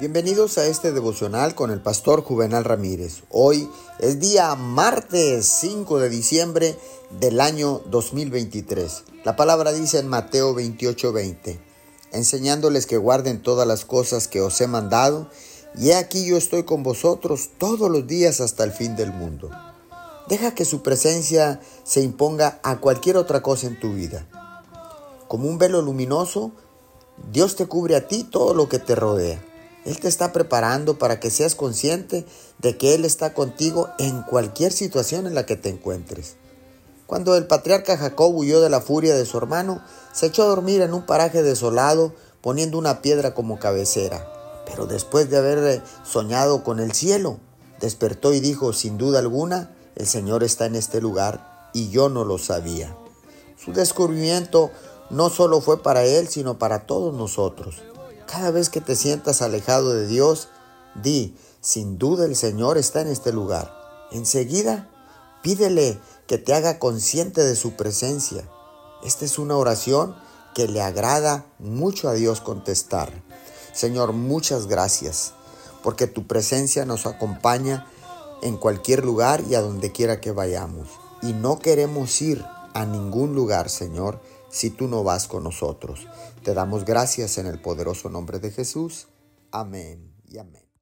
Bienvenidos a este devocional con el pastor Juvenal Ramírez. Hoy es día martes 5 de diciembre del año 2023. La palabra dice en Mateo 28:20, enseñándoles que guarden todas las cosas que os he mandado, y he aquí yo estoy con vosotros todos los días hasta el fin del mundo. Deja que su presencia se imponga a cualquier otra cosa en tu vida. Como un velo luminoso, Dios te cubre a ti todo lo que te rodea. Él te está preparando para que seas consciente de que Él está contigo en cualquier situación en la que te encuentres. Cuando el patriarca Jacob huyó de la furia de su hermano, se echó a dormir en un paraje desolado, poniendo una piedra como cabecera. Pero después de haber soñado con el cielo, despertó y dijo, sin duda alguna, el Señor está en este lugar y yo no lo sabía. Su descubrimiento no solo fue para él, sino para todos nosotros. Cada vez que te sientas alejado de Dios, di, sin duda el Señor está en este lugar. Enseguida, pídele que te haga consciente de su presencia. Esta es una oración que le agrada mucho a Dios contestar. Señor, muchas gracias, porque tu presencia nos acompaña en cualquier lugar y a donde quiera que vayamos. Y no queremos ir a ningún lugar, Señor, si tú no vas con nosotros. Te damos gracias en el poderoso nombre de Jesús. Amén y amén.